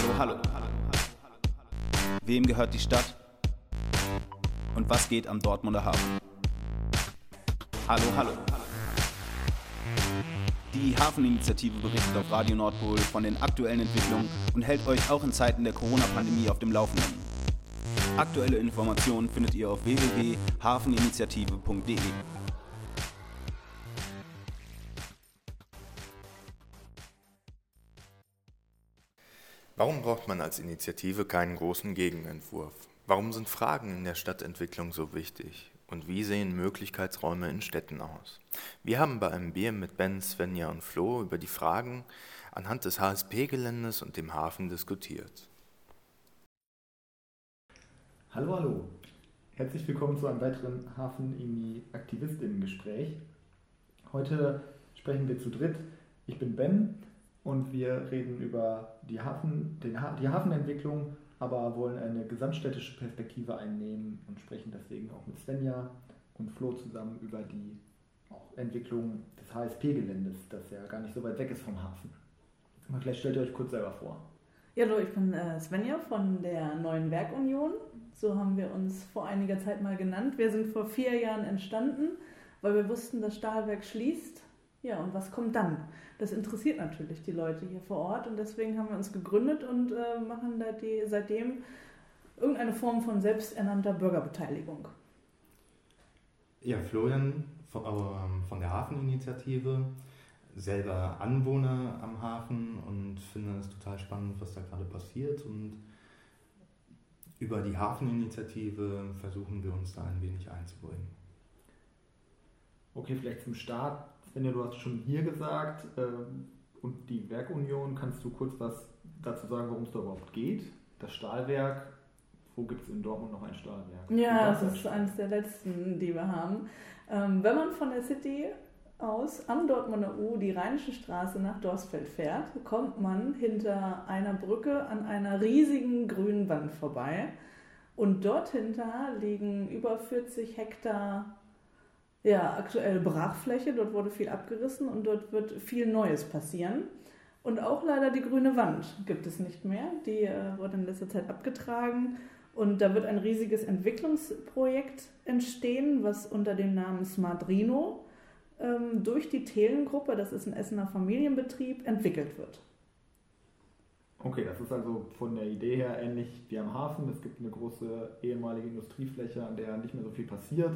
Hallo, hallo. Wem gehört die Stadt? Und was geht am Dortmunder Hafen? Hallo, hallo. Die Hafeninitiative berichtet auf Radio Nordpol von den aktuellen Entwicklungen und hält euch auch in Zeiten der Corona-Pandemie auf dem Laufenden. Aktuelle Informationen findet ihr auf www.hafeninitiative.de. Warum braucht man als Initiative keinen großen Gegenentwurf? Warum sind Fragen in der Stadtentwicklung so wichtig? Und wie sehen Möglichkeitsräume in Städten aus? Wir haben bei einem Bier mit Ben, Svenja und Flo über die Fragen anhand des HSP-Geländes und dem Hafen diskutiert. Hallo, hallo. Herzlich willkommen zu einem weiteren Hafen-Aktivistinnen-Gespräch. Heute sprechen wir zu dritt. Ich bin Ben und wir reden über die, Hafen, den ha die Hafenentwicklung, aber wollen eine gesamtstädtische Perspektive einnehmen und sprechen deswegen auch mit Svenja und Flo zusammen über die Entwicklung des HSP-Geländes, das ja gar nicht so weit weg ist vom Hafen. Aber vielleicht stellt ihr euch kurz selber vor. Ja, hallo, ich bin äh, Svenja von der Neuen Werkunion. So haben wir uns vor einiger Zeit mal genannt. Wir sind vor vier Jahren entstanden, weil wir wussten, das Stahlwerk schließt. Ja, und was kommt dann? Das interessiert natürlich die Leute hier vor Ort und deswegen haben wir uns gegründet und äh, machen da die, seitdem irgendeine Form von selbsternannter Bürgerbeteiligung. Ja, Florian von, äh, von der Hafeninitiative, selber Anwohner am Hafen und finde es total spannend, was da gerade passiert und über die Hafeninitiative versuchen wir uns da ein wenig einzubringen. Okay, vielleicht zum Start. Svenja, du hast schon hier gesagt, ähm, und die Werkunion, kannst du kurz was dazu sagen, worum es da überhaupt geht? Das Stahlwerk, wo gibt es in Dortmund noch ein Stahlwerk? Ja, das ist eines der letzten, die wir haben. Ähm, wenn man von der City aus am Dortmunder U die Rheinische Straße nach Dorsfeld fährt, kommt man hinter einer Brücke an einer riesigen grünen Wand vorbei. Und dort hinter liegen über 40 Hektar ja, aktuell Brachfläche. Dort wurde viel abgerissen und dort wird viel Neues passieren. Und auch leider die grüne Wand gibt es nicht mehr. Die äh, wurde in letzter Zeit abgetragen. Und da wird ein riesiges Entwicklungsprojekt entstehen, was unter dem Namen Smartrino ähm, durch die Telengruppe, das ist ein Essener Familienbetrieb, entwickelt wird. Okay, das ist also von der Idee her ähnlich wie am Hafen. Es gibt eine große ehemalige Industriefläche, an der nicht mehr so viel passiert.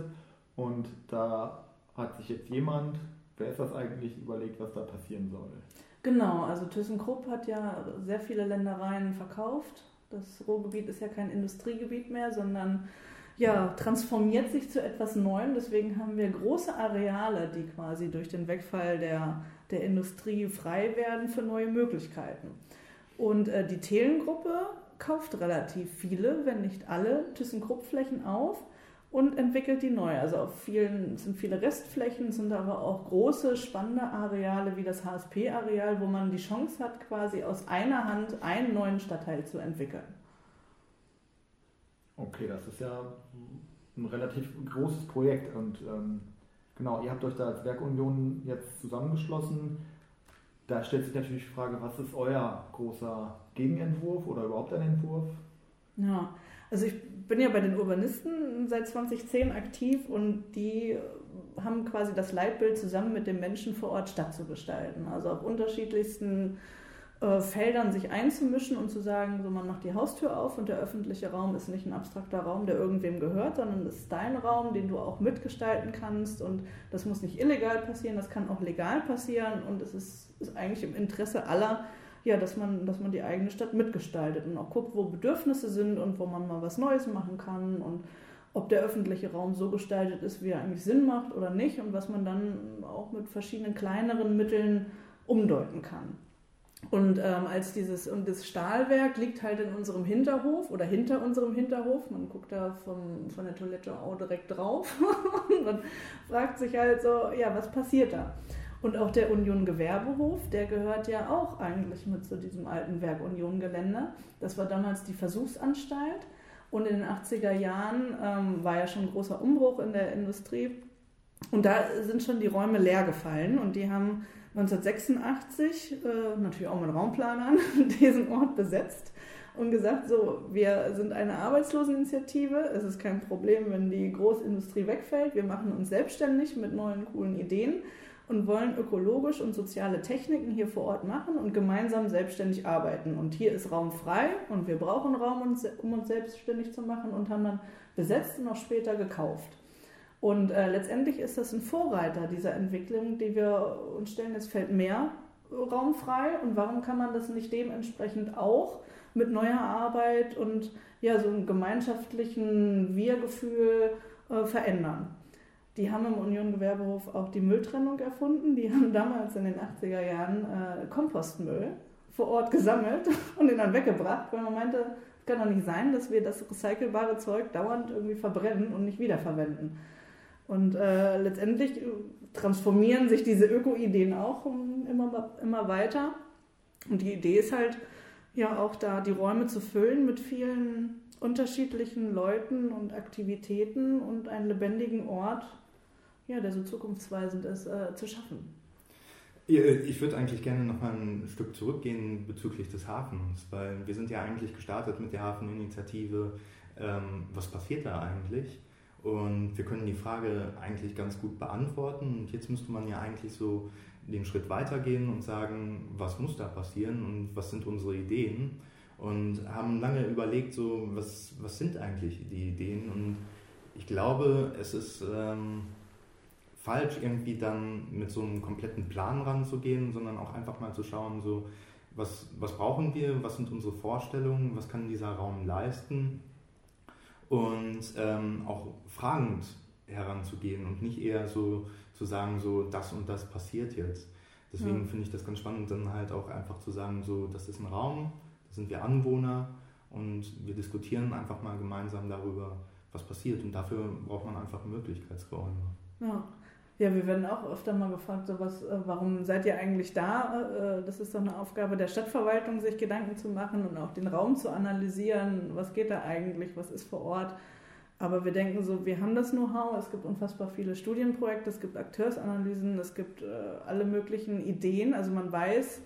Und da hat sich jetzt jemand, wer ist das eigentlich, überlegt, was da passieren soll. Genau, also ThyssenKrupp hat ja sehr viele Ländereien verkauft. Das Ruhrgebiet ist ja kein Industriegebiet mehr, sondern ja, transformiert sich zu etwas Neuem. Deswegen haben wir große Areale, die quasi durch den Wegfall der, der Industrie frei werden für neue Möglichkeiten. Und äh, die Telengruppe kauft relativ viele, wenn nicht alle, ThyssenKrupp-Flächen auf und entwickelt die neu. Also auf vielen sind viele Restflächen, sind aber auch große, spannende Areale wie das HSP-Areal, wo man die Chance hat, quasi aus einer Hand einen neuen Stadtteil zu entwickeln. Okay, das ist ja ein relativ großes Projekt und ähm, genau, ihr habt euch da als Werkunion jetzt zusammengeschlossen. Da stellt sich natürlich die Frage, was ist euer großer Gegenentwurf oder überhaupt ein Entwurf? Ja, also ich bin ja bei den Urbanisten seit 2010 aktiv und die haben quasi das Leitbild zusammen mit den Menschen vor Ort Stadt zu gestalten. Also auf unterschiedlichsten äh, Feldern sich einzumischen und zu sagen, so man macht die Haustür auf und der öffentliche Raum ist nicht ein abstrakter Raum, der irgendwem gehört, sondern das ist dein Raum, den du auch mitgestalten kannst und das muss nicht illegal passieren, das kann auch legal passieren und es ist, ist eigentlich im Interesse aller, ja, dass man, dass man die eigene Stadt mitgestaltet und auch guckt, wo Bedürfnisse sind und wo man mal was Neues machen kann und ob der öffentliche Raum so gestaltet ist, wie er eigentlich Sinn macht oder nicht und was man dann auch mit verschiedenen kleineren Mitteln umdeuten kann. Und ähm, als dieses und das Stahlwerk liegt halt in unserem Hinterhof oder hinter unserem Hinterhof. Man guckt da vom, von der Toilette auch direkt drauf und man fragt sich halt so, ja, was passiert da? Und auch der Union Gewerbehof, der gehört ja auch eigentlich mit zu diesem alten Werk Union Gelände. Das war damals die Versuchsanstalt. Und in den 80er Jahren ähm, war ja schon ein großer Umbruch in der Industrie. Und da sind schon die Räume leer gefallen und die haben 1986, äh, natürlich auch mit Raumplanern, diesen Ort besetzt und gesagt, so, wir sind eine Arbeitsloseninitiative, es ist kein Problem, wenn die Großindustrie wegfällt, wir machen uns selbstständig mit neuen coolen Ideen und wollen ökologisch und soziale Techniken hier vor Ort machen und gemeinsam selbstständig arbeiten. Und hier ist Raum frei und wir brauchen Raum, um uns selbstständig zu machen und haben dann besetzt und auch später gekauft. Und äh, letztendlich ist das ein Vorreiter dieser Entwicklung, die wir uns stellen, es fällt mehr Raum frei und warum kann man das nicht dementsprechend auch mit neuer Arbeit und ja, so einem gemeinschaftlichen Wir-Gefühl äh, verändern. Die haben im Union Gewerbehof auch die Mülltrennung erfunden. Die haben damals in den 80er Jahren äh, Kompostmüll vor Ort gesammelt und den dann weggebracht, weil man meinte, es kann doch nicht sein, dass wir das recycelbare Zeug dauernd irgendwie verbrennen und nicht wiederverwenden. Und äh, letztendlich transformieren sich diese Öko-Ideen auch immer, immer weiter. Und die Idee ist halt, ja auch da die Räume zu füllen mit vielen unterschiedlichen Leuten und Aktivitäten und einen lebendigen Ort, ja, der so zukunftsweisend ist, äh, zu schaffen. Ich würde eigentlich gerne noch mal ein Stück zurückgehen bezüglich des Hafens, weil wir sind ja eigentlich gestartet mit der Hafeninitiative. Ähm, was passiert da eigentlich? Und wir können die Frage eigentlich ganz gut beantworten. Und jetzt müsste man ja eigentlich so den Schritt weitergehen und sagen, was muss da passieren und was sind unsere Ideen und haben lange überlegt, so was, was sind eigentlich die Ideen und ich glaube, es ist ähm, falsch irgendwie dann mit so einem kompletten Plan ranzugehen, sondern auch einfach mal zu schauen, so was, was brauchen wir, was sind unsere Vorstellungen, was kann dieser Raum leisten und ähm, auch fragend heranzugehen und nicht eher so zu sagen, so das und das passiert jetzt. Deswegen ja. finde ich das ganz spannend, dann halt auch einfach zu sagen, so das ist ein Raum, da sind wir Anwohner und wir diskutieren einfach mal gemeinsam darüber, was passiert. Und dafür braucht man einfach Möglichkeitsräume. Ja. Ja, wir werden auch öfter mal gefragt, so was, äh, warum seid ihr eigentlich da? Äh, das ist doch eine Aufgabe der Stadtverwaltung, sich Gedanken zu machen und auch den Raum zu analysieren. Was geht da eigentlich? Was ist vor Ort? Aber wir denken so, wir haben das Know-how, es gibt unfassbar viele Studienprojekte, es gibt Akteursanalysen, es gibt äh, alle möglichen Ideen. Also man weiß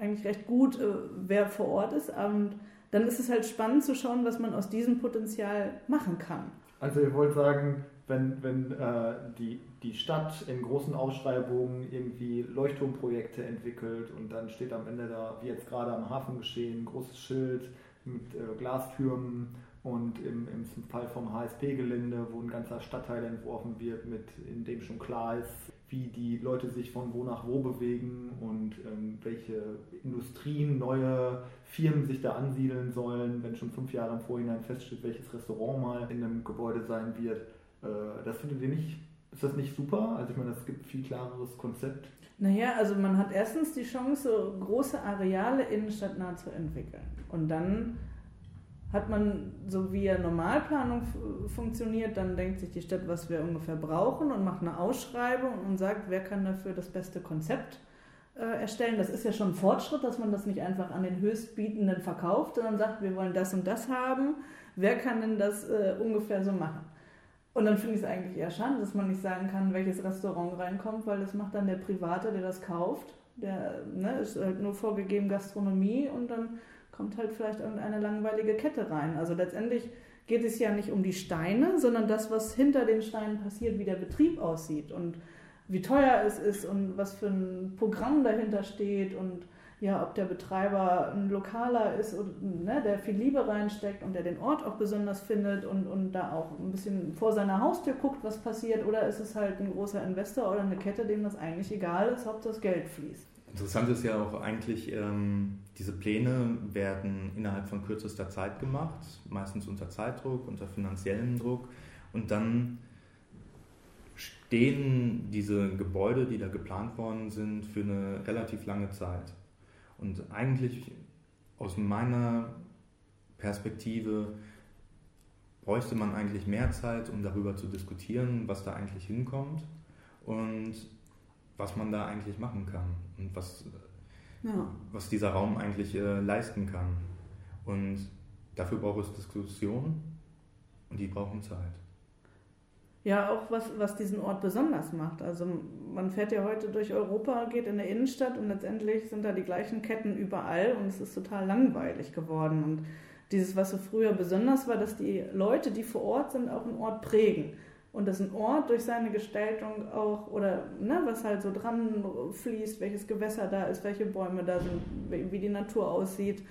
eigentlich recht gut, äh, wer vor Ort ist. Und dann ist es halt spannend zu schauen, was man aus diesem Potenzial machen kann. Also ihr wollt sagen, wenn, wenn äh, die, die Stadt in großen Ausschreibungen irgendwie Leuchtturmprojekte entwickelt und dann steht am Ende da, wie jetzt gerade am Hafen geschehen, ein großes Schild mit äh, Glastürmen und im, im Fall vom HSP-Gelände, wo ein ganzer Stadtteil entworfen wird, mit, in dem schon klar ist, wie die Leute sich von wo nach wo bewegen und ähm, welche Industrien, neue Firmen sich da ansiedeln sollen, wenn schon fünf Jahre im Vorhinein feststeht, welches Restaurant mal in einem Gebäude sein wird. Äh, das findet ihr nicht, ist das nicht super? Also ich meine, es gibt viel klareres Konzept. Naja, also man hat erstens die Chance, große Areale innenstadtnah zu entwickeln. Und dann hat man, so wie ja Normalplanung funktioniert, dann denkt sich die Stadt, was wir ungefähr brauchen und macht eine Ausschreibung und sagt, wer kann dafür das beste Konzept äh, erstellen. Das ist ja schon ein Fortschritt, dass man das nicht einfach an den Höchstbietenden verkauft, sondern sagt, wir wollen das und das haben. Wer kann denn das äh, ungefähr so machen? Und dann finde ich es eigentlich eher schade, dass man nicht sagen kann, welches Restaurant reinkommt, weil das macht dann der Private, der das kauft. Der ne, ist halt nur vorgegeben Gastronomie und dann kommt halt vielleicht irgendeine langweilige Kette rein. Also letztendlich geht es ja nicht um die Steine, sondern das, was hinter den Steinen passiert, wie der Betrieb aussieht und wie teuer es ist und was für ein Programm dahinter steht und ja, ob der Betreiber ein Lokaler ist, und, ne, der viel Liebe reinsteckt und der den Ort auch besonders findet und, und da auch ein bisschen vor seiner Haustür guckt, was passiert, oder ist es halt ein großer Investor oder eine Kette, dem das eigentlich egal ist, ob das Geld fließt. Interessant ist ja auch eigentlich, ähm, diese Pläne werden innerhalb von kürzester Zeit gemacht, meistens unter Zeitdruck, unter finanziellem Druck und dann stehen diese Gebäude, die da geplant worden sind, für eine relativ lange Zeit. Und eigentlich aus meiner Perspektive bräuchte man eigentlich mehr Zeit, um darüber zu diskutieren, was da eigentlich hinkommt und was man da eigentlich machen kann und was, ja. was dieser Raum eigentlich äh, leisten kann. Und dafür braucht es Diskussion und die brauchen Zeit. Ja auch was, was diesen Ort besonders macht. Also man fährt ja heute durch Europa, geht in der Innenstadt und letztendlich sind da die gleichen Ketten überall und es ist total langweilig geworden. Und dieses, was so früher besonders war, dass die Leute, die vor Ort sind, auch einen Ort prägen. Und dass ein Ort durch seine Gestaltung auch, oder ne, was halt so dran fließt, welches Gewässer da ist, welche Bäume da sind, wie die Natur aussieht,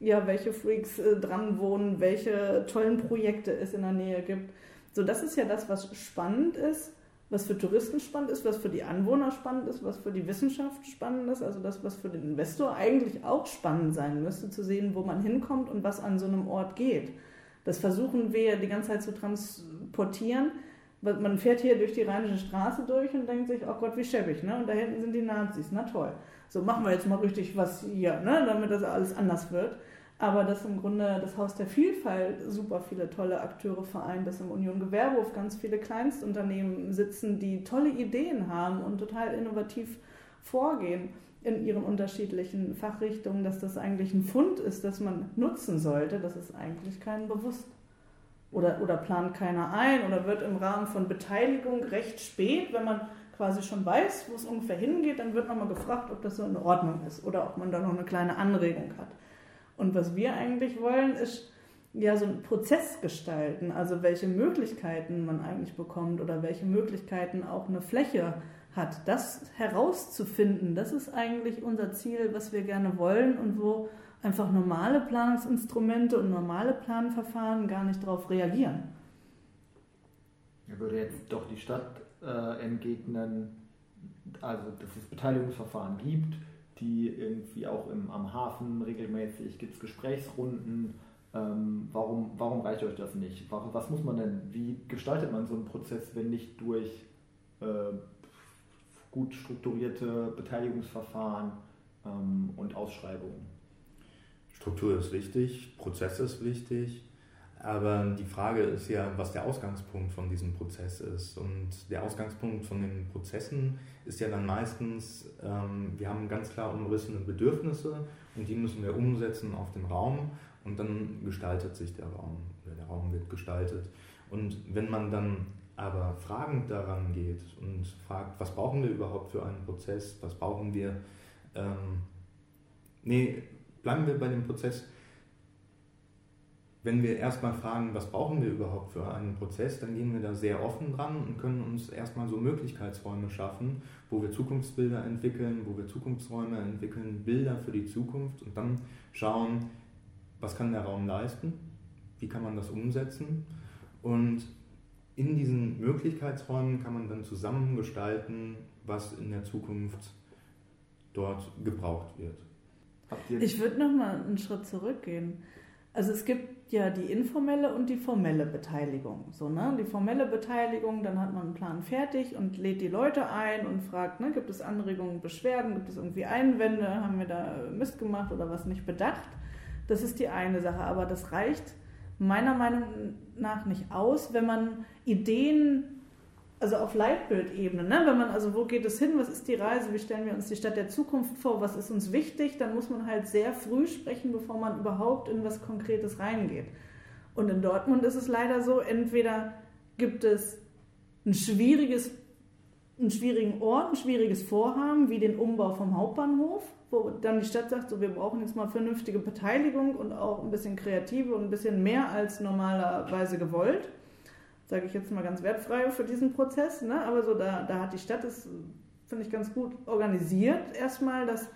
ja, welche Freaks äh, dran wohnen, welche tollen Projekte es in der Nähe gibt. So, das ist ja das, was spannend ist, was für Touristen spannend ist, was für die Anwohner spannend ist, was für die Wissenschaft spannend ist, also das, was für den Investor eigentlich auch spannend sein müsste, zu sehen, wo man hinkommt und was an so einem Ort geht. Das versuchen wir die ganze Zeit zu transportieren. Man fährt hier durch die Rheinische Straße durch und denkt sich, oh Gott, wie schäbig, ne? Und da hinten sind die Nazis, na toll. So, machen wir jetzt mal richtig was hier, ne? Damit das alles anders wird aber dass im Grunde das Haus der Vielfalt super viele tolle Akteure vereint, dass im Union Gewerbehof ganz viele Kleinstunternehmen sitzen, die tolle Ideen haben und total innovativ vorgehen in ihren unterschiedlichen Fachrichtungen, dass das eigentlich ein Fund ist, das man nutzen sollte, das ist eigentlich keinem bewusst. Oder, oder plant keiner ein oder wird im Rahmen von Beteiligung recht spät, wenn man quasi schon weiß, wo es ungefähr hingeht, dann wird nochmal gefragt, ob das so in Ordnung ist oder ob man da noch eine kleine Anregung hat. Und was wir eigentlich wollen, ist ja so einen Prozess gestalten, also welche Möglichkeiten man eigentlich bekommt oder welche Möglichkeiten auch eine Fläche hat. Das herauszufinden, das ist eigentlich unser Ziel, was wir gerne wollen und wo einfach normale Planungsinstrumente und normale Planverfahren gar nicht darauf reagieren. Er würde jetzt doch die Stadt äh, entgegnen, also dass es Beteiligungsverfahren gibt, die irgendwie auch im, am Hafen regelmäßig gibt es Gesprächsrunden. Ähm, warum, warum reicht euch das nicht? Warum, was muss man denn, wie gestaltet man so einen Prozess, wenn nicht durch äh, gut strukturierte Beteiligungsverfahren ähm, und Ausschreibungen? Struktur ist wichtig, Prozess ist wichtig, aber die Frage ist ja, was der Ausgangspunkt von diesem Prozess ist. Und der Ausgangspunkt von den Prozessen ist ja dann meistens, ähm, wir haben ganz klar umrissene Bedürfnisse und die müssen wir umsetzen auf den Raum und dann gestaltet sich der Raum oder der Raum wird gestaltet. Und wenn man dann aber fragend daran geht und fragt, was brauchen wir überhaupt für einen Prozess, was brauchen wir, ähm, nee, bleiben wir bei dem Prozess, wenn wir erstmal fragen, was brauchen wir überhaupt für einen Prozess, dann gehen wir da sehr offen dran und können uns erstmal so Möglichkeitsräume schaffen, wo wir Zukunftsbilder entwickeln, wo wir Zukunftsräume entwickeln, Bilder für die Zukunft und dann schauen, was kann der Raum leisten, wie kann man das umsetzen und in diesen Möglichkeitsräumen kann man dann zusammen gestalten, was in der Zukunft dort gebraucht wird. Ich würde noch mal einen Schritt zurückgehen. Also es gibt ja die informelle und die formelle Beteiligung. So, ne? Die formelle Beteiligung, dann hat man einen Plan fertig und lädt die Leute ein und fragt, ne, gibt es Anregungen, Beschwerden, gibt es irgendwie Einwände, haben wir da Mist gemacht oder was nicht bedacht. Das ist die eine Sache, aber das reicht meiner Meinung nach nicht aus, wenn man Ideen also auf Leitbildebene, ne? wenn man, also wo geht es hin, was ist die Reise, wie stellen wir uns die Stadt der Zukunft vor, was ist uns wichtig, dann muss man halt sehr früh sprechen, bevor man überhaupt in was Konkretes reingeht. Und in Dortmund ist es leider so, entweder gibt es ein schwieriges, einen schwierigen Ort, ein schwieriges Vorhaben, wie den Umbau vom Hauptbahnhof, wo dann die Stadt sagt, so wir brauchen jetzt mal vernünftige Beteiligung und auch ein bisschen kreative und ein bisschen mehr als normalerweise gewollt sage ich jetzt mal ganz wertfrei für diesen Prozess. Ne? Aber so da, da hat die Stadt es, finde ich, ganz gut organisiert erstmal, dass,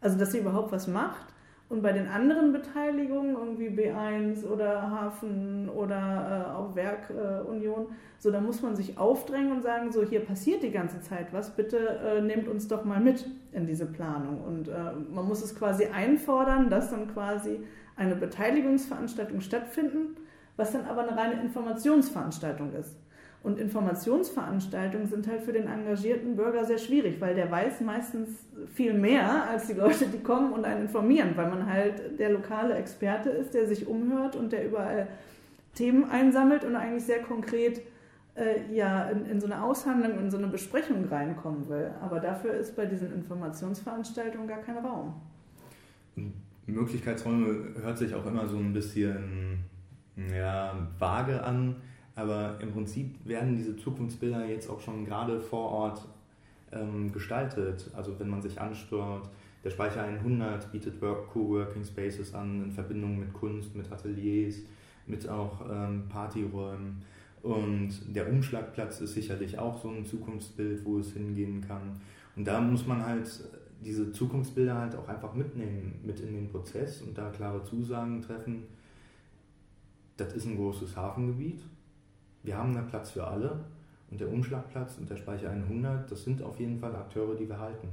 also dass sie überhaupt was macht. Und bei den anderen Beteiligungen, irgendwie B1 oder Hafen oder äh, auch Werkunion, äh, so da muss man sich aufdrängen und sagen, so hier passiert die ganze Zeit was, bitte äh, nehmt uns doch mal mit in diese Planung. Und äh, man muss es quasi einfordern, dass dann quasi eine Beteiligungsveranstaltung stattfinden was dann aber eine reine Informationsveranstaltung ist. Und Informationsveranstaltungen sind halt für den engagierten Bürger sehr schwierig, weil der weiß meistens viel mehr als die Leute, die kommen und einen informieren, weil man halt der lokale Experte ist, der sich umhört und der überall Themen einsammelt und eigentlich sehr konkret äh, ja, in, in so eine Aushandlung, in so eine Besprechung reinkommen will. Aber dafür ist bei diesen Informationsveranstaltungen gar kein Raum. Möglichkeitsräume hört sich auch immer so ein bisschen ja, vage an. Aber im Prinzip werden diese Zukunftsbilder jetzt auch schon gerade vor Ort ähm, gestaltet. Also wenn man sich anschaut, der Speicher 100 bietet Work Coworking Spaces an in Verbindung mit Kunst, mit Ateliers, mit auch ähm, Partyräumen. Und der Umschlagplatz ist sicherlich auch so ein Zukunftsbild, wo es hingehen kann. Und da muss man halt diese Zukunftsbilder halt auch einfach mitnehmen, mit in den Prozess und da klare Zusagen treffen. Das ist ein großes Hafengebiet. Wir haben da Platz für alle. Und der Umschlagplatz und der Speicher 100, das sind auf jeden Fall Akteure, die wir halten.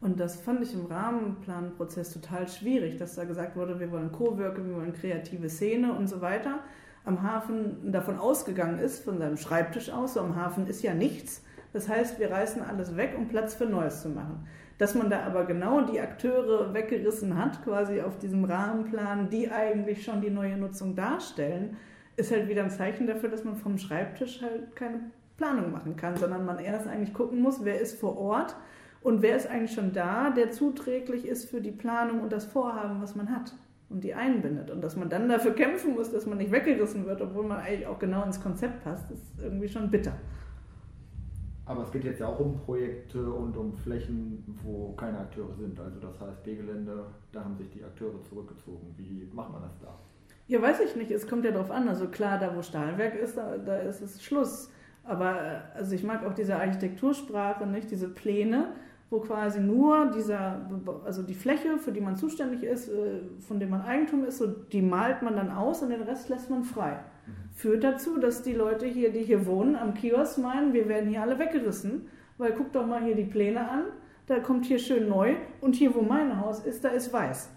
Und das fand ich im Rahmenplanprozess total schwierig, dass da gesagt wurde, wir wollen Co-Worke, wir wollen kreative Szene und so weiter. Am Hafen davon ausgegangen ist, von seinem Schreibtisch aus, so am Hafen ist ja nichts. Das heißt, wir reißen alles weg, um Platz für Neues zu machen. Dass man da aber genau die Akteure weggerissen hat, quasi auf diesem Rahmenplan, die eigentlich schon die neue Nutzung darstellen, ist halt wieder ein Zeichen dafür, dass man vom Schreibtisch halt keine Planung machen kann, sondern man erst eigentlich gucken muss, wer ist vor Ort und wer ist eigentlich schon da, der zuträglich ist für die Planung und das Vorhaben, was man hat und die einbindet. Und dass man dann dafür kämpfen muss, dass man nicht weggerissen wird, obwohl man eigentlich auch genau ins Konzept passt, ist irgendwie schon bitter. Aber es geht jetzt ja auch um Projekte und um Flächen, wo keine Akteure sind. Also das heißt B-Gelände, da haben sich die Akteure zurückgezogen. Wie macht man das da? Ja, weiß ich nicht. Es kommt ja darauf an. Also klar, da wo Stahlwerk ist, da, da ist es Schluss. Aber äh, also ich mag auch diese Architektursprache, nicht diese Pläne wo quasi nur dieser, also die Fläche, für die man zuständig ist, äh, von dem man Eigentum ist, so, die malt man dann aus und den Rest lässt man frei. Führt dazu, dass die Leute hier, die hier wohnen, am Kiosk meinen, wir werden hier alle weggerissen, weil guck doch mal hier die Pläne an, da kommt hier schön neu und hier, wo mein Haus ist, da ist weiß.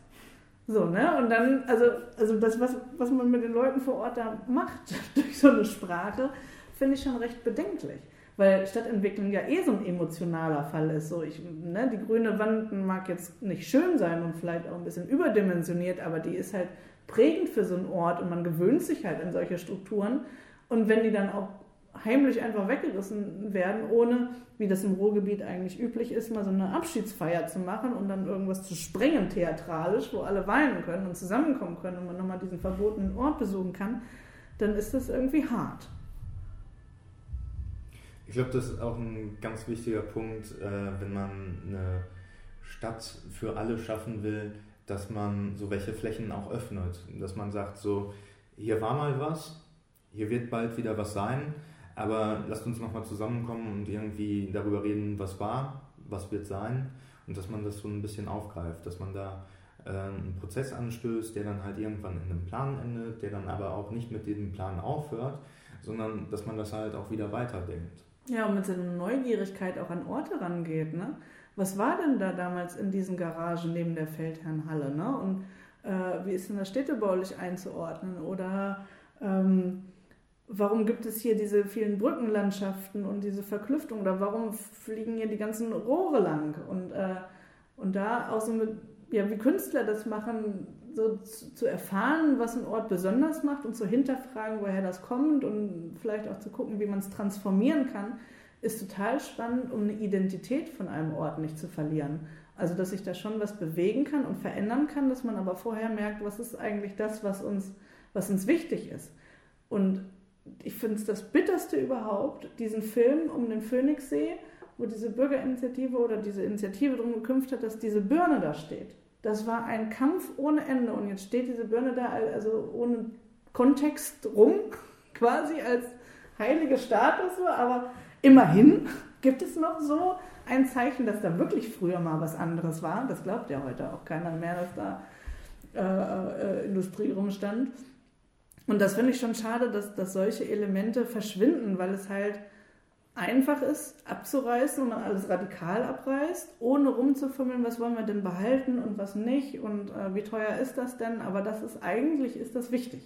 So, ne? Und dann, also, also das, was, was man mit den Leuten vor Ort da macht, durch so eine Sprache, finde ich schon recht bedenklich weil Stadtentwicklung ja eh so ein emotionaler Fall ist. So ich, ne, die grüne Wand mag jetzt nicht schön sein und vielleicht auch ein bisschen überdimensioniert, aber die ist halt prägend für so einen Ort und man gewöhnt sich halt an solche Strukturen. Und wenn die dann auch heimlich einfach weggerissen werden, ohne, wie das im Ruhrgebiet eigentlich üblich ist, mal so eine Abschiedsfeier zu machen und dann irgendwas zu sprengen theatralisch, wo alle weinen können und zusammenkommen können und man nochmal diesen verbotenen Ort besuchen kann, dann ist das irgendwie hart. Ich glaube, das ist auch ein ganz wichtiger Punkt, äh, wenn man eine Stadt für alle schaffen will, dass man so welche Flächen auch öffnet. Dass man sagt, so, hier war mal was, hier wird bald wieder was sein, aber lasst uns nochmal zusammenkommen und irgendwie darüber reden, was war, was wird sein und dass man das so ein bisschen aufgreift, dass man da äh, einen Prozess anstößt, der dann halt irgendwann in einem Plan endet, der dann aber auch nicht mit diesem Plan aufhört, sondern dass man das halt auch wieder weiterdenkt. Ja, und mit so einer Neugierigkeit auch an Orte rangeht. Ne? Was war denn da damals in diesen Garagen neben der Feldherrnhalle? Ne? Und äh, wie ist denn das städtebaulich einzuordnen? Oder ähm, warum gibt es hier diese vielen Brückenlandschaften und diese Verklüftung? Oder warum fliegen hier die ganzen Rohre lang? Und, äh, und da auch so mit, ja, wie Künstler das machen, so zu erfahren, was ein Ort besonders macht und zu hinterfragen, woher das kommt und vielleicht auch zu gucken, wie man es transformieren kann, ist total spannend, um eine Identität von einem Ort nicht zu verlieren. Also, dass sich da schon was bewegen kann und verändern kann, dass man aber vorher merkt, was ist eigentlich das, was uns, was uns wichtig ist. Und ich finde es das Bitterste überhaupt, diesen Film um den Phoenixsee, wo diese Bürgerinitiative oder diese Initiative darum gekümpft hat, dass diese Birne da steht. Das war ein Kampf ohne Ende. Und jetzt steht diese Birne da also ohne Kontext rum, quasi als heilige Statue, aber immerhin gibt es noch so ein Zeichen, dass da wirklich früher mal was anderes war. Das glaubt ja heute auch keiner mehr, dass da äh, äh, Industrie rumstand. Und das finde ich schon schade, dass, dass solche Elemente verschwinden, weil es halt einfach ist, abzureißen und alles radikal abreißt, ohne rumzufummeln, was wollen wir denn behalten und was nicht und äh, wie teuer ist das denn. Aber das ist eigentlich ist das wichtig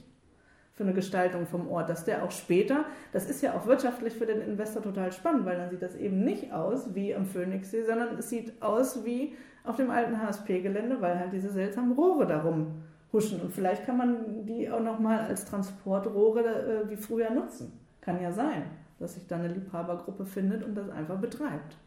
für eine Gestaltung vom Ort, dass der auch später, das ist ja auch wirtschaftlich für den Investor total spannend, weil dann sieht das eben nicht aus wie am Phoenixsee, sondern es sieht aus wie auf dem alten HSP-Gelände, weil halt diese seltsamen Rohre darum huschen. Und vielleicht kann man die auch nochmal als Transportrohre äh, wie früher nutzen. Kann ja sein dass sich da eine Liebhabergruppe findet und das einfach betreibt.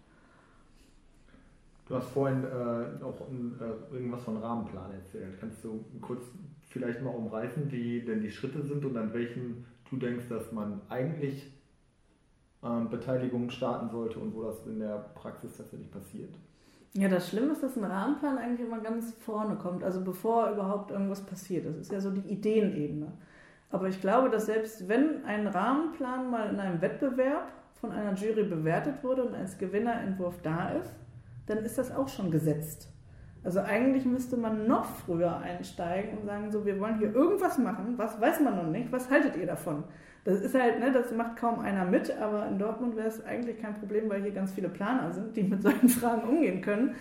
Du hast vorhin äh, auch äh, irgendwas von Rahmenplan erzählt. Kannst du kurz vielleicht mal umreißen, wie denn die Schritte sind und an welchen du denkst, dass man eigentlich ähm, Beteiligung starten sollte und wo das in der Praxis tatsächlich passiert. Ja, das Schlimme ist, dass ein Rahmenplan eigentlich immer ganz vorne kommt, also bevor überhaupt irgendwas passiert. Das ist ja so die Ideenebene. Aber ich glaube, dass selbst wenn ein Rahmenplan mal in einem Wettbewerb von einer Jury bewertet wurde und als Gewinnerentwurf da ist, dann ist das auch schon gesetzt. Also eigentlich müsste man noch früher einsteigen und sagen, so, wir wollen hier irgendwas machen, was weiß man noch nicht, was haltet ihr davon? Das ist halt, ne, das macht kaum einer mit, aber in Dortmund wäre es eigentlich kein Problem, weil hier ganz viele Planer sind, die mit solchen Fragen umgehen können.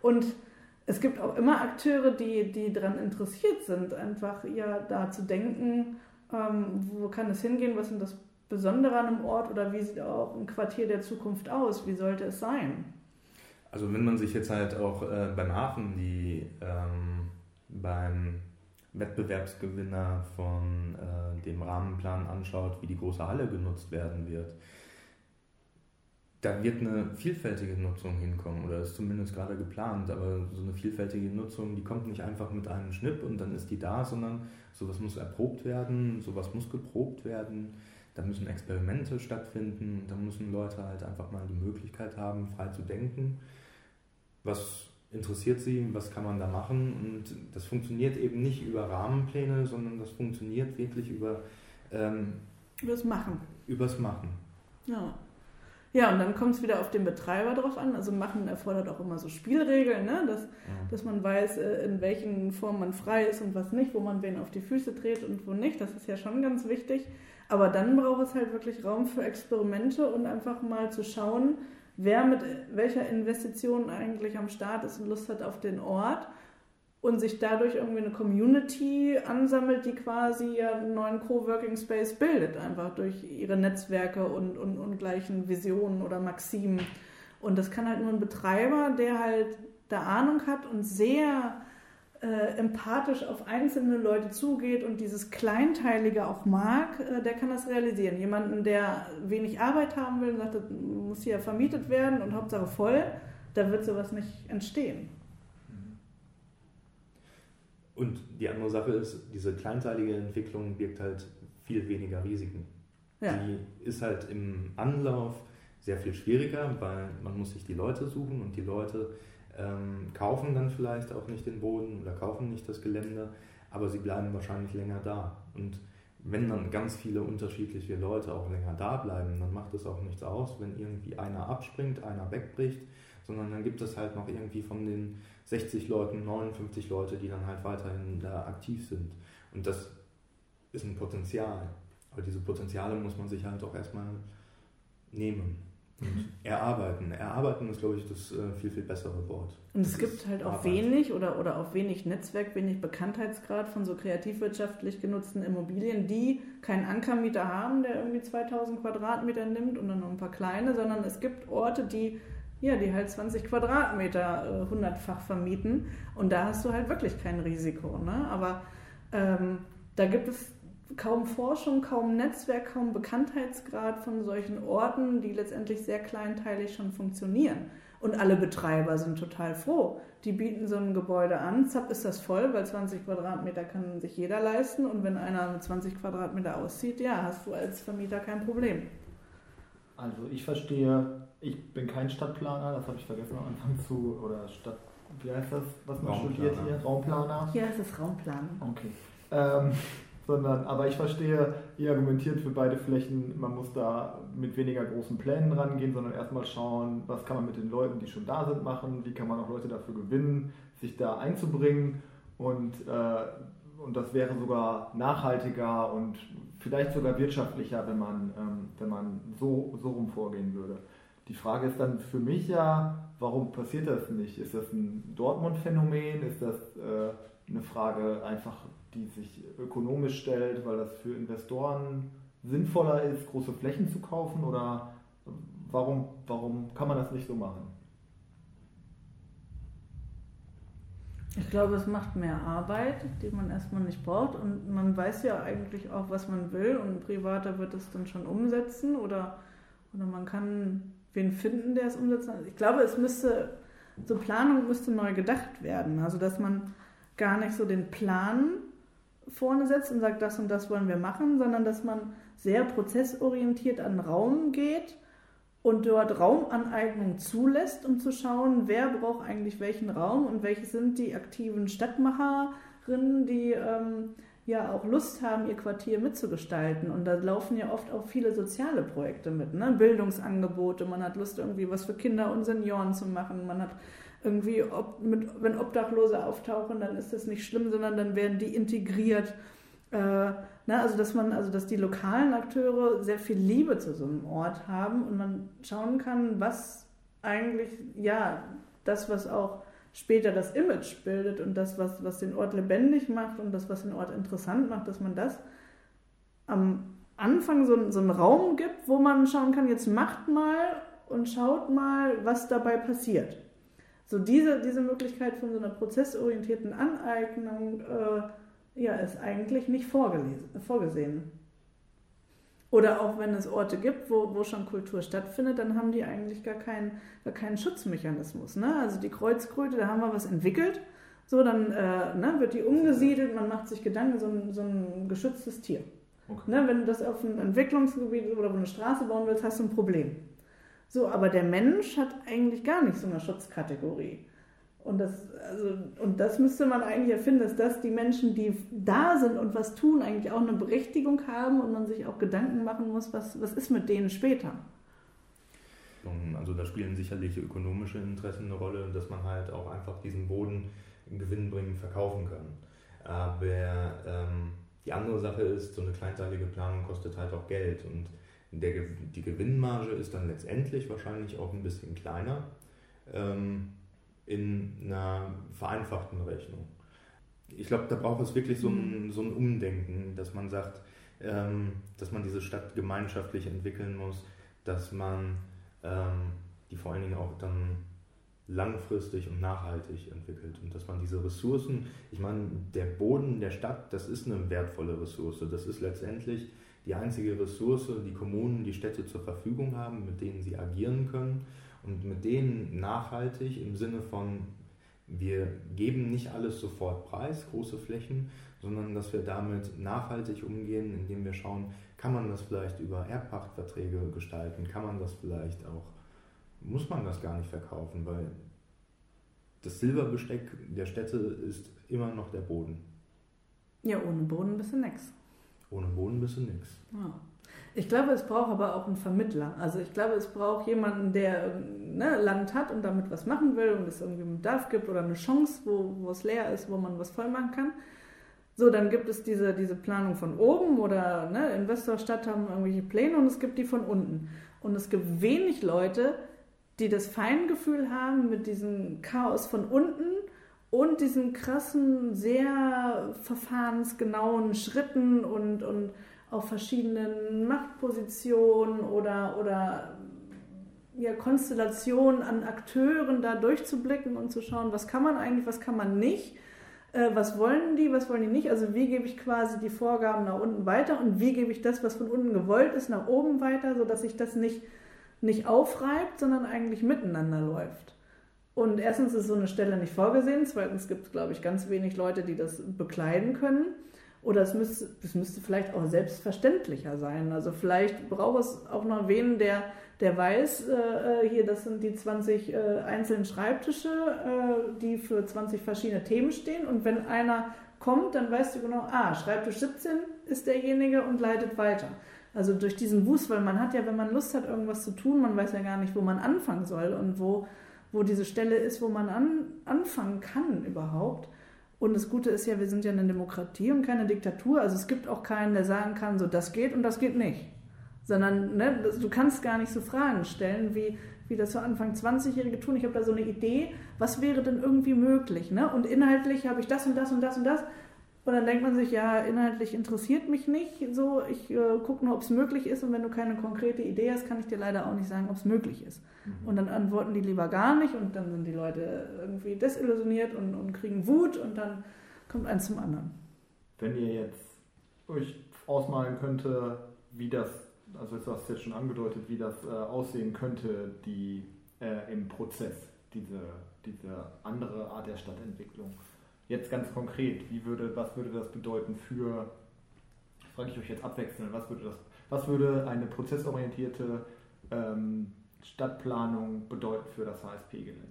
Und es gibt auch immer Akteure, die, die daran interessiert sind, einfach ja da zu denken, ähm, wo kann es hingehen, was ist das Besondere an einem Ort oder wie sieht auch ein Quartier der Zukunft aus, wie sollte es sein? Also wenn man sich jetzt halt auch äh, beim Hafen die ähm, beim Wettbewerbsgewinner von äh, dem Rahmenplan anschaut, wie die große Halle genutzt werden wird, da wird eine vielfältige Nutzung hinkommen oder ist zumindest gerade geplant, aber so eine vielfältige Nutzung, die kommt nicht einfach mit einem Schnipp und dann ist die da, sondern sowas muss erprobt werden, sowas muss geprobt werden, da müssen Experimente stattfinden, da müssen Leute halt einfach mal die Möglichkeit haben, frei zu denken. Was interessiert sie, was kann man da machen? Und das funktioniert eben nicht über Rahmenpläne, sondern das funktioniert wirklich über ähm, übers Machen. Übers Machen. Ja. Ja, und dann kommt es wieder auf den Betreiber drauf an. Also Machen erfordert auch immer so Spielregeln, ne? dass, ja. dass man weiß, äh, in welchen Formen man frei ist und was nicht, wo man wen auf die Füße dreht und wo nicht. Das ist ja schon ganz wichtig. Aber dann braucht es halt wirklich Raum für Experimente und einfach mal zu schauen, wer mit welcher Investition eigentlich am Start ist und Lust hat auf den Ort und sich dadurch irgendwie eine Community ansammelt, die quasi einen neuen Coworking Space bildet, einfach durch ihre Netzwerke und, und, und gleichen Visionen oder Maximen. Und das kann halt nur ein Betreiber, der halt da Ahnung hat und sehr äh, empathisch auf einzelne Leute zugeht und dieses Kleinteilige auch mag, äh, der kann das realisieren. Jemanden, der wenig Arbeit haben will und sagt, das muss hier vermietet werden und Hauptsache voll, da wird sowas nicht entstehen. Und die andere Sache ist, diese kleinteilige Entwicklung birgt halt viel weniger Risiken. Ja. Die ist halt im Anlauf sehr viel schwieriger, weil man muss sich die Leute suchen und die Leute ähm, kaufen dann vielleicht auch nicht den Boden oder kaufen nicht das Gelände, aber sie bleiben wahrscheinlich länger da. Und wenn dann ganz viele unterschiedliche Leute auch länger da bleiben, dann macht es auch nichts aus, wenn irgendwie einer abspringt, einer wegbricht, sondern dann gibt es halt noch irgendwie von den 60 Leuten 59 Leute, die dann halt weiterhin da aktiv sind. Und das ist ein Potenzial. Aber diese Potenziale muss man sich halt auch erstmal nehmen. Und erarbeiten. Erarbeiten ist, glaube ich, das äh, viel, viel bessere Wort. Und es gibt halt auch Arbeit. wenig oder, oder auch wenig Netzwerk, wenig Bekanntheitsgrad von so kreativwirtschaftlich genutzten Immobilien, die keinen Ankermieter haben, der irgendwie 2000 Quadratmeter nimmt und dann noch ein paar kleine, sondern es gibt Orte, die ja, die halt 20 Quadratmeter äh, hundertfach vermieten und da hast du halt wirklich kein Risiko. Ne? Aber ähm, da gibt es kaum Forschung, kaum Netzwerk, kaum Bekanntheitsgrad von solchen Orten, die letztendlich sehr kleinteilig schon funktionieren. Und alle Betreiber sind total froh. Die bieten so ein Gebäude an, zapp ist das voll, weil 20 Quadratmeter kann sich jeder leisten. Und wenn einer mit 20 Quadratmeter auszieht, ja, hast du als Vermieter kein Problem. Also ich verstehe, ich bin kein Stadtplaner, das habe ich vergessen am Anfang zu, oder Stadt, wie heißt das, was man studiert hier? Raumplaner? Hier heißt es Raumplaner. Okay. Ähm, sondern, aber ich verstehe, ihr argumentiert für beide Flächen, man muss da mit weniger großen Plänen rangehen, sondern erstmal schauen, was kann man mit den Leuten, die schon da sind, machen, wie kann man auch Leute dafür gewinnen, sich da einzubringen und, äh, und das wäre sogar nachhaltiger und vielleicht sogar wirtschaftlicher, wenn man, ähm, wenn man so, so rum vorgehen würde. Die Frage ist dann für mich ja, warum passiert das nicht? Ist das ein Dortmund-Phänomen? Ist das äh, eine Frage einfach die sich ökonomisch stellt, weil das für Investoren sinnvoller ist, große Flächen zu kaufen? Oder warum, warum kann man das nicht so machen? Ich glaube, es macht mehr Arbeit, die man erstmal nicht braucht. Und man weiß ja eigentlich auch, was man will. Und ein Privater wird es dann schon umsetzen. Oder, oder man kann wen finden, der es umsetzt. Ich glaube, es müsste, so Planung müsste neu gedacht werden. Also, dass man gar nicht so den Plan vorne setzt und sagt, das und das wollen wir machen, sondern dass man sehr prozessorientiert an Raum geht und dort Raumaneignung zulässt, um zu schauen, wer braucht eigentlich welchen Raum und welche sind die aktiven Stadtmacherinnen, die ähm, ja auch Lust haben, ihr Quartier mitzugestalten. Und da laufen ja oft auch viele soziale Projekte mit, ne? Bildungsangebote, man hat Lust, irgendwie was für Kinder und Senioren zu machen, man hat irgendwie, ob, mit, wenn Obdachlose auftauchen, dann ist das nicht schlimm, sondern dann werden die integriert. Äh, ne, also dass man, also dass die lokalen Akteure sehr viel Liebe zu so einem Ort haben und man schauen kann, was eigentlich, ja, das, was auch später das Image bildet und das, was, was den Ort lebendig macht und das, was den Ort interessant macht, dass man das am Anfang so, so einen Raum gibt, wo man schauen kann, jetzt macht mal und schaut mal, was dabei passiert. So diese, diese Möglichkeit von so einer prozessorientierten Aneignung äh, ja, ist eigentlich nicht vorgesehen. Oder auch wenn es Orte gibt, wo, wo schon Kultur stattfindet, dann haben die eigentlich gar keinen, gar keinen Schutzmechanismus. Ne? Also die Kreuzkröte, da haben wir was entwickelt. So, dann äh, ne, wird die umgesiedelt, man macht sich Gedanken, so ein, so ein geschütztes Tier. Okay. Ne, wenn du das auf ein Entwicklungsgebiet oder wo eine Straße bauen willst, hast du ein Problem. So, aber der Mensch hat eigentlich gar nicht so eine Schutzkategorie. Und das, also, und das müsste man eigentlich erfinden, dass das die Menschen, die da sind und was tun, eigentlich auch eine Berechtigung haben und man sich auch Gedanken machen muss, was, was ist mit denen später. Also da spielen sicherlich ökonomische Interessen eine Rolle, dass man halt auch einfach diesen Boden gewinnbringend verkaufen kann. Aber ähm, die andere Sache ist, so eine kleinteilige Planung kostet halt auch Geld und der, die Gewinnmarge ist dann letztendlich wahrscheinlich auch ein bisschen kleiner ähm, in einer vereinfachten Rechnung. Ich glaube, da braucht es wirklich so ein, so ein Umdenken, dass man sagt, ähm, dass man diese Stadt gemeinschaftlich entwickeln muss, dass man ähm, die vor allen Dingen auch dann langfristig und nachhaltig entwickelt und dass man diese Ressourcen, ich meine, der Boden der Stadt, das ist eine wertvolle Ressource, das ist letztendlich die einzige Ressource, die Kommunen, die Städte zur Verfügung haben, mit denen sie agieren können und mit denen nachhaltig im Sinne von, wir geben nicht alles sofort preis, große Flächen, sondern dass wir damit nachhaltig umgehen, indem wir schauen, kann man das vielleicht über Erbpachtverträge gestalten, kann man das vielleicht auch, muss man das gar nicht verkaufen, weil das Silberbesteck der Städte ist immer noch der Boden. Ja, ohne Boden bist du nix. Ohne Boden bist du nichts. Ja. Ich glaube, es braucht aber auch einen Vermittler. Also ich glaube, es braucht jemanden, der ne, Land hat und damit was machen will und es irgendwie einen Bedarf gibt oder eine Chance, wo, wo es leer ist, wo man was voll machen kann. So, dann gibt es diese, diese Planung von oben oder ne, Investorstadt haben irgendwelche Pläne und es gibt die von unten. Und es gibt wenig Leute, die das Feingefühl haben mit diesem Chaos von unten und diesen krassen, sehr verfahrensgenauen Schritten und, und auf verschiedenen Machtpositionen oder, oder ja, Konstellationen an Akteuren da durchzublicken und zu schauen, was kann man eigentlich, was kann man nicht, äh, was wollen die, was wollen die nicht, also wie gebe ich quasi die Vorgaben nach unten weiter und wie gebe ich das, was von unten gewollt ist, nach oben weiter, sodass sich das nicht, nicht aufreibt, sondern eigentlich miteinander läuft. Und erstens ist so eine Stelle nicht vorgesehen, zweitens gibt es, glaube ich, ganz wenig Leute, die das bekleiden können. Oder es müsste, es müsste vielleicht auch selbstverständlicher sein. Also vielleicht braucht es auch noch wen, der, der weiß, äh, hier, das sind die 20 äh, einzelnen Schreibtische, äh, die für 20 verschiedene Themen stehen. Und wenn einer kommt, dann weißt du genau, ah, Schreibtisch 17 ist derjenige und leitet weiter. Also durch diesen Wust, weil man hat ja, wenn man Lust hat, irgendwas zu tun, man weiß ja gar nicht, wo man anfangen soll und wo wo diese Stelle ist, wo man an, anfangen kann überhaupt. Und das Gute ist ja, wir sind ja eine Demokratie und keine Diktatur. Also es gibt auch keinen, der sagen kann, so das geht und das geht nicht. Sondern ne, du kannst gar nicht so Fragen stellen, wie, wie das so Anfang 20-Jährige tun. Ich habe da so eine Idee, was wäre denn irgendwie möglich? Ne? Und inhaltlich habe ich das und das und das und das. Und dann denkt man sich, ja, inhaltlich interessiert mich nicht so, ich äh, gucke nur, ob es möglich ist und wenn du keine konkrete Idee hast, kann ich dir leider auch nicht sagen, ob es möglich ist. Mhm. Und dann antworten die lieber gar nicht und dann sind die Leute irgendwie desillusioniert und, und kriegen Wut und dann kommt eins zum anderen. Wenn ihr jetzt euch ausmalen könnte, wie das, also du hast jetzt schon angedeutet, wie das äh, aussehen könnte, die äh, im Prozess, diese, diese andere Art der Stadtentwicklung jetzt ganz konkret, wie würde, was würde das bedeuten für, frage ich euch jetzt abwechselnd, was würde das, was würde eine prozessorientierte ähm, Stadtplanung bedeuten für das HSP-Gelände?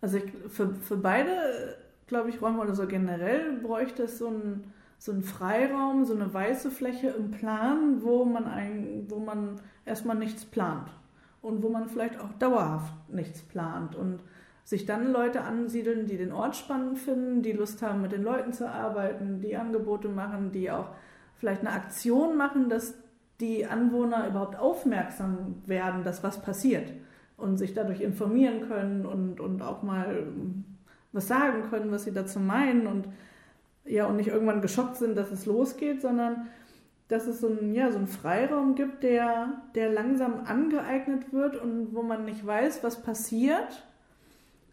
Also ich, für, für beide, glaube ich, Räume oder so generell bräuchte es so einen so Freiraum, so eine weiße Fläche im Plan, wo man, ein, wo man erstmal nichts plant und wo man vielleicht auch dauerhaft nichts plant und sich dann Leute ansiedeln, die den Ort spannend finden, die Lust haben, mit den Leuten zu arbeiten, die Angebote machen, die auch vielleicht eine Aktion machen, dass die Anwohner überhaupt aufmerksam werden, dass was passiert und sich dadurch informieren können und, und auch mal was sagen können, was sie dazu meinen und ja und nicht irgendwann geschockt sind, dass es losgeht, sondern dass es so einen, ja, so einen Freiraum gibt, der, der langsam angeeignet wird und wo man nicht weiß, was passiert,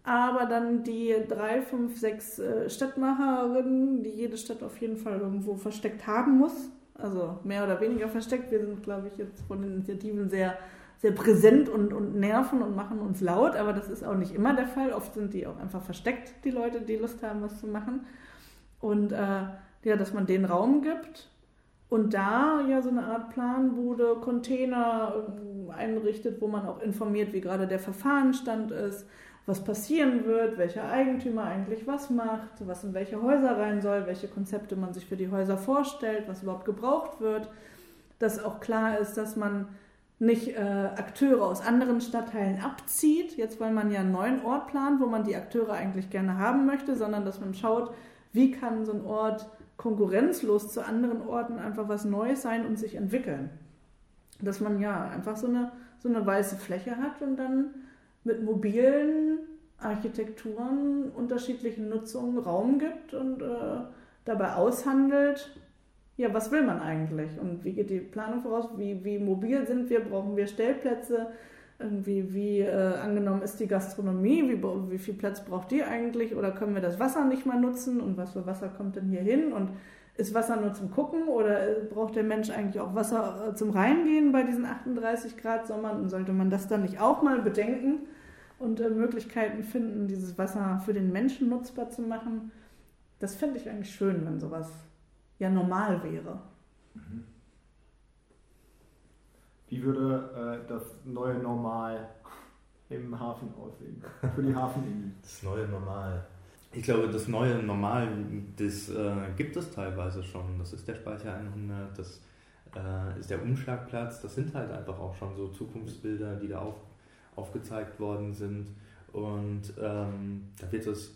aber dann die drei, fünf, sechs äh, Stadtmacherinnen, die jede Stadt auf jeden Fall irgendwo versteckt haben muss, also mehr oder weniger versteckt. Wir sind, glaube ich, jetzt von den Initiativen sehr, sehr präsent und, und nerven und machen uns laut, aber das ist auch nicht immer der Fall. Oft sind die auch einfach versteckt, die Leute, die Lust haben, was zu machen. Und äh, ja, dass man den Raum gibt und da ja so eine Art Planbude, Container ähm, einrichtet, wo man auch informiert, wie gerade der Verfahrensstand ist, was passieren wird, welcher Eigentümer eigentlich was macht, was in welche Häuser rein soll, welche Konzepte man sich für die Häuser vorstellt, was überhaupt gebraucht wird. Dass auch klar ist, dass man nicht äh, Akteure aus anderen Stadtteilen abzieht, jetzt weil man ja einen neuen Ort plant, wo man die Akteure eigentlich gerne haben möchte, sondern dass man schaut, wie kann so ein Ort konkurrenzlos zu anderen Orten einfach was Neues sein und sich entwickeln. Dass man ja einfach so eine, so eine weiße Fläche hat und dann mit mobilen Architekturen, unterschiedlichen Nutzungen Raum gibt und äh, dabei aushandelt, ja, was will man eigentlich? Und wie geht die Planung voraus, wie, wie mobil sind wir, brauchen wir Stellplätze, irgendwie, wie äh, angenommen ist die Gastronomie, wie, wie viel Platz braucht die eigentlich? Oder können wir das Wasser nicht mal nutzen? Und was für Wasser kommt denn hier hin? Und ist Wasser nur zum Gucken oder äh, braucht der Mensch eigentlich auch Wasser äh, zum Reingehen bei diesen 38 Grad Sommern und sollte man das dann nicht auch mal bedenken und äh, Möglichkeiten finden, dieses Wasser für den Menschen nutzbar zu machen? Das fände ich eigentlich schön, wenn sowas ja normal wäre. Mhm. Wie würde äh, das neue Normal im Hafen aussehen? Für die Hafeninsel. Das neue Normal. Ich glaube, das neue Normal, das äh, gibt es teilweise schon. Das ist der Speicher 100, das äh, ist der Umschlagplatz. Das sind halt einfach auch schon so Zukunftsbilder, die da auf, aufgezeigt worden sind. Und ähm, da wird es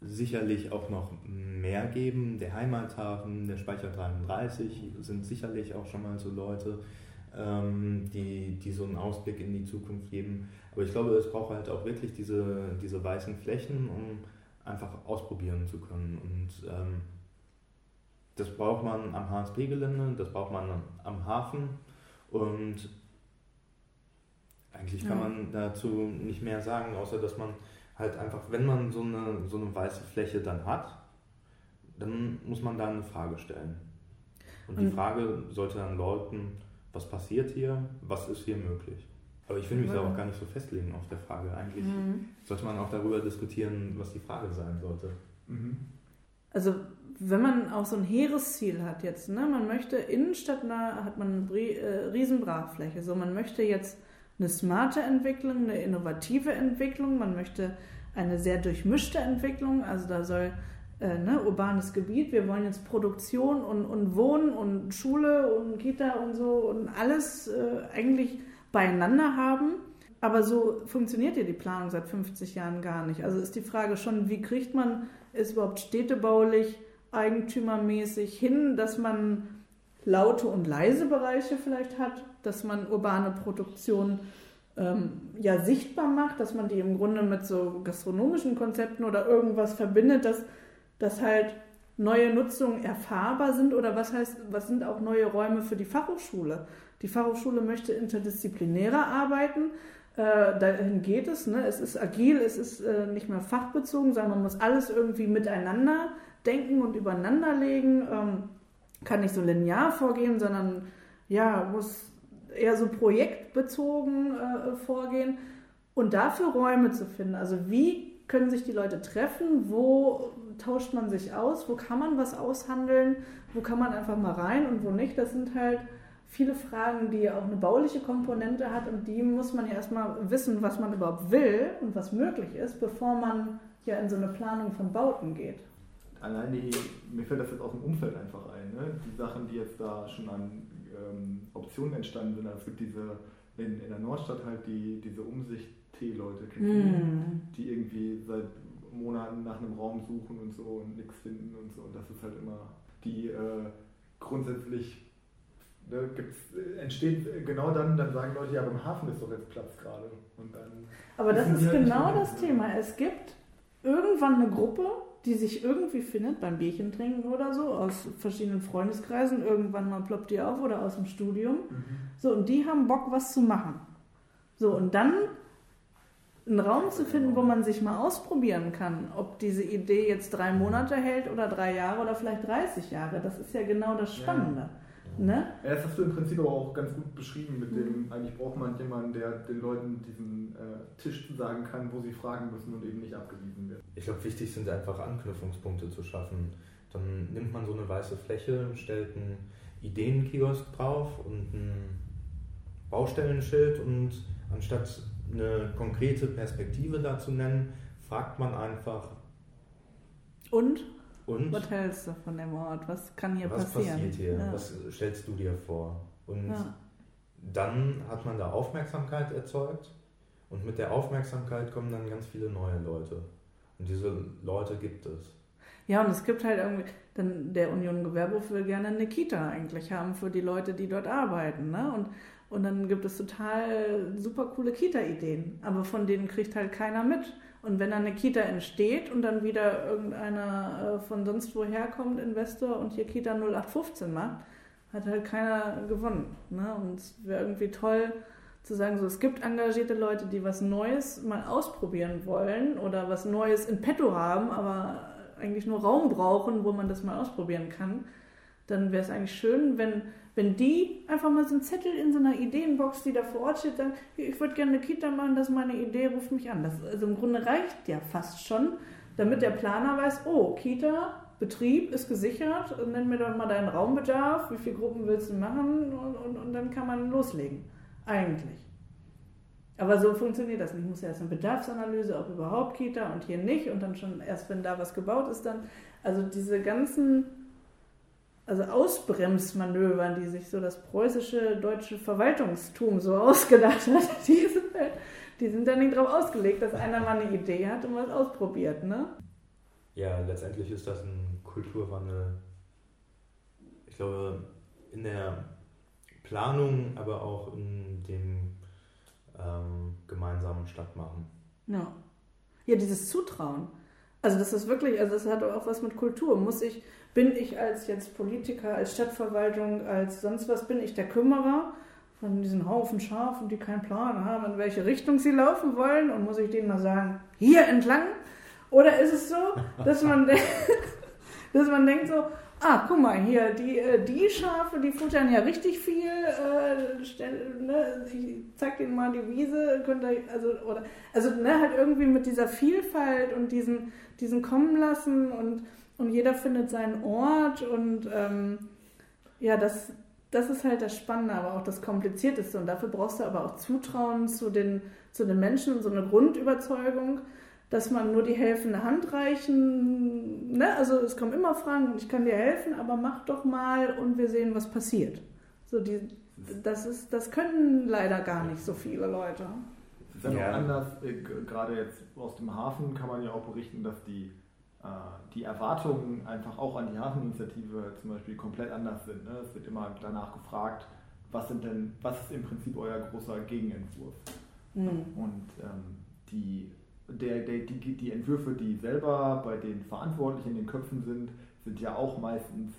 sicherlich auch noch mehr geben. Der Heimathafen, der Speicher 33 sind sicherlich auch schon mal so Leute, die, die so einen Ausblick in die Zukunft geben. Aber ich glaube, es braucht halt auch wirklich diese, diese weißen Flächen, um einfach ausprobieren zu können. Und ähm, das braucht man am HSP-Gelände, das braucht man am Hafen und eigentlich kann ja. man dazu nicht mehr sagen, außer dass man halt einfach, wenn man so eine, so eine weiße Fläche dann hat, dann muss man da eine Frage stellen. Und die Frage sollte dann lauten, was passiert hier, was ist hier möglich. Aber ich will mich da auch gar nicht so festlegen auf der Frage. Eigentlich mhm. sollte man auch darüber diskutieren, was die Frage sein sollte. Mhm. Also wenn man auch so ein hehres Ziel hat jetzt, ne, man möchte innenstadtnah, hat man eine äh, Riesenbrachfläche, so man möchte jetzt eine smarte Entwicklung, eine innovative Entwicklung, man möchte eine sehr durchmischte Entwicklung, also da soll äh, ne, urbanes Gebiet. Wir wollen jetzt Produktion und, und Wohnen und Schule und Kita und so und alles äh, eigentlich beieinander haben. Aber so funktioniert ja die Planung seit 50 Jahren gar nicht. Also ist die Frage schon, wie kriegt man es überhaupt städtebaulich, eigentümermäßig hin, dass man laute und leise Bereiche vielleicht hat, dass man urbane Produktion ähm, ja sichtbar macht, dass man die im Grunde mit so gastronomischen Konzepten oder irgendwas verbindet, dass dass halt neue Nutzungen erfahrbar sind oder was heißt, was sind auch neue Räume für die Fachhochschule? Die Fachhochschule möchte interdisziplinärer arbeiten. Äh, dahin geht es. Ne? Es ist agil, es ist äh, nicht mehr fachbezogen, sondern man muss alles irgendwie miteinander denken und übereinander legen. Ähm, kann nicht so linear vorgehen, sondern ja, muss eher so projektbezogen äh, vorgehen. Und dafür Räume zu finden. Also wie können sich die Leute treffen, wo tauscht man sich aus, wo kann man was aushandeln, wo kann man einfach mal rein und wo nicht. Das sind halt viele Fragen, die auch eine bauliche Komponente hat und die muss man ja erstmal wissen, was man überhaupt will und was möglich ist, bevor man ja in so eine Planung von Bauten geht. Allein die, mir fällt das jetzt aus dem Umfeld einfach ein, ne? die Sachen, die jetzt da schon an ähm, Optionen entstanden sind. Also es gibt diese, in, in der Nordstadt halt die, diese Umsicht-T-Leute, mm. die irgendwie seit Monaten nach einem Raum suchen und so und nichts finden und so. Und das ist halt immer die äh, grundsätzlich ne, entsteht genau dann, dann sagen Leute, ja, beim Hafen ist doch jetzt Platz gerade. Und dann Aber das ist halt genau das Thema. Es gibt irgendwann eine Gruppe, die sich irgendwie findet beim Bierchen trinken oder so, aus verschiedenen Freundeskreisen, irgendwann mal ploppt die auf oder aus dem Studium. Mhm. So, und die haben Bock, was zu machen. So, und dann einen Raum zu finden, wo man sich mal ausprobieren kann, ob diese Idee jetzt drei Monate hält oder drei Jahre oder vielleicht 30 Jahre. Das ist ja genau das Spannende. Ja. Ne? Ja, das hast du im Prinzip aber auch ganz gut beschrieben mit dem, mhm. eigentlich braucht man jemanden, der den Leuten diesen äh, Tisch sagen kann, wo sie fragen müssen und eben nicht abgewiesen wird. Ich glaube, wichtig sind einfach Anknüpfungspunkte zu schaffen. Dann nimmt man so eine weiße Fläche, stellt einen Ideenkiosk drauf und ein Baustellenschild und anstatt eine konkrete Perspektive dazu nennen, fragt man einfach. Und? Und? Was hältst du von dem Ort? Was kann hier was passieren? Was passiert hier? Ja. Was stellst du dir vor? Und ja. dann hat man da Aufmerksamkeit erzeugt und mit der Aufmerksamkeit kommen dann ganz viele neue Leute. Und diese Leute gibt es. Ja, und es gibt halt irgendwie, dann der Union Gewerbehof will gerne eine Kita eigentlich haben für die Leute, die dort arbeiten. Ne? Und, und dann gibt es total super coole Kita-Ideen, aber von denen kriegt halt keiner mit. Und wenn dann eine Kita entsteht und dann wieder irgendeiner äh, von sonst woher kommt, Investor, und hier Kita 0815 macht, hat halt keiner gewonnen. Ne? Und es wäre irgendwie toll zu sagen, so es gibt engagierte Leute, die was Neues mal ausprobieren wollen oder was Neues in petto haben, aber eigentlich nur Raum brauchen, wo man das mal ausprobieren kann. Dann wäre es eigentlich schön, wenn wenn die einfach mal so einen Zettel in so einer Ideenbox, die da vor Ort steht, sagen, ich würde gerne eine Kita machen, das ist meine Idee, ruft mich an. Das, also im Grunde reicht ja fast schon, damit der Planer weiß, oh, Kita, Betrieb ist gesichert, nenn mir doch mal deinen Raumbedarf, wie viele Gruppen willst du machen und, und, und dann kann man loslegen. Eigentlich. Aber so funktioniert das nicht. Ich muss erst eine Bedarfsanalyse, ob überhaupt Kita und hier nicht und dann schon erst, wenn da was gebaut ist, dann. Also diese ganzen also Ausbremsmanövern, die sich so das preußische deutsche Verwaltungstum so ausgedacht hat, die sind, halt, die sind dann nicht darauf ausgelegt, dass einer mal eine Idee hat und was ausprobiert, ne? Ja, letztendlich ist das ein Kulturwandel. Ich glaube, in der Planung, aber auch in dem ähm, gemeinsamen Stadtmachen. Ja. Ja, dieses Zutrauen. Also das ist wirklich, also das hat auch was mit Kultur. Muss ich, bin ich als jetzt Politiker, als Stadtverwaltung, als sonst was, bin ich der Kümmerer von diesen Haufen Schafen, die keinen Plan haben, in welche Richtung sie laufen wollen und muss ich denen mal sagen, hier entlang? Oder ist es so, dass man, dass man denkt so, ah, guck mal, hier, die, äh, die Schafe, die futtern ja richtig viel, äh, ne, ich zeig denen mal die Wiese, könnt ihr, also, oder, also, ne, halt irgendwie mit dieser Vielfalt und diesen, diesen kommen lassen und und jeder findet seinen Ort und ähm, ja, das, das ist halt das Spannende, aber auch das Komplizierteste und dafür brauchst du aber auch Zutrauen zu den, zu den Menschen und so eine Grundüberzeugung, dass man nur die helfende Hand reichen, ne? also es kommen immer Fragen, ich kann dir helfen, aber mach doch mal und wir sehen, was passiert. So die, das, ist, das können leider gar nicht so viele Leute. Es ist ja, ja. noch anders, äh, gerade jetzt aus dem Hafen kann man ja auch berichten, dass die die Erwartungen einfach auch an die Hafeninitiative zum Beispiel komplett anders sind. Ne? Es wird immer danach gefragt, was sind denn, was ist im Prinzip euer großer Gegenentwurf? Mhm. Und ähm, die, der, der, die, die Entwürfe, die selber bei den Verantwortlichen in den Köpfen sind, sind ja auch meistens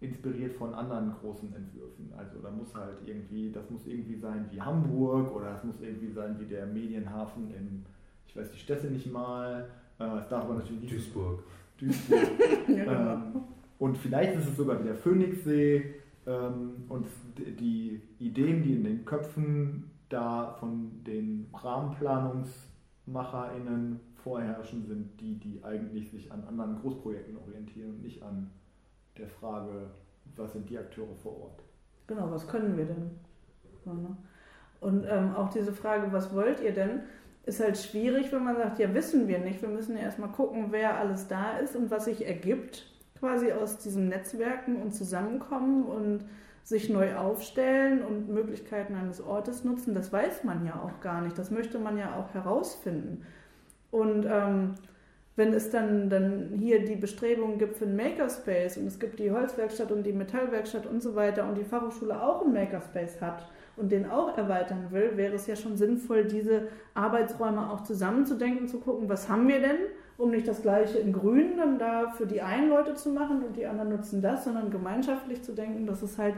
inspiriert von anderen großen Entwürfen. Also da muss halt irgendwie, das muss irgendwie sein wie Hamburg oder das muss irgendwie sein wie der Medienhafen in, ich weiß die Städte nicht mal äh, das darf man natürlich nicht. Duisburg. Duisburg. ja, ähm, und vielleicht ist es sogar wie der Phoenixsee. Ähm, und die Ideen, die in den Köpfen da von den Rahmenplanungsmacherinnen vorherrschen, sind die, die eigentlich sich an anderen Großprojekten orientieren und nicht an der Frage, was sind die Akteure vor Ort. Genau, was können wir denn? Ne? Und ähm, auch diese Frage, was wollt ihr denn, ist halt schwierig, wenn man sagt, ja, wissen wir nicht. Wir müssen ja erstmal gucken, wer alles da ist und was sich ergibt, quasi aus diesem Netzwerken und Zusammenkommen und sich neu aufstellen und Möglichkeiten eines Ortes nutzen. Das weiß man ja auch gar nicht. Das möchte man ja auch herausfinden. Und ähm, wenn es dann, dann hier die Bestrebungen gibt für einen Makerspace und es gibt die Holzwerkstatt und die Metallwerkstatt und so weiter und die Fachhochschule auch einen Makerspace hat und den auch erweitern will, wäre es ja schon sinnvoll, diese Arbeitsräume auch zusammenzudenken, zu gucken, was haben wir denn, um nicht das gleiche in Grün dann da für die einen Leute zu machen und die anderen nutzen das, sondern gemeinschaftlich zu denken, dass es halt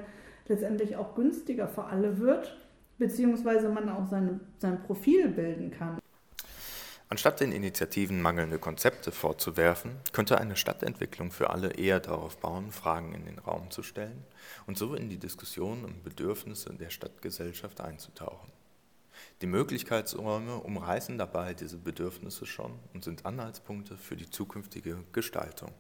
letztendlich auch günstiger für alle wird, beziehungsweise man auch seine, sein Profil bilden kann. Anstatt den Initiativen mangelnde Konzepte vorzuwerfen, könnte eine Stadtentwicklung für alle eher darauf bauen, Fragen in den Raum zu stellen und so in die Diskussion um Bedürfnisse der Stadtgesellschaft einzutauchen. Die Möglichkeitsräume umreißen dabei diese Bedürfnisse schon und sind Anhaltspunkte für die zukünftige Gestaltung.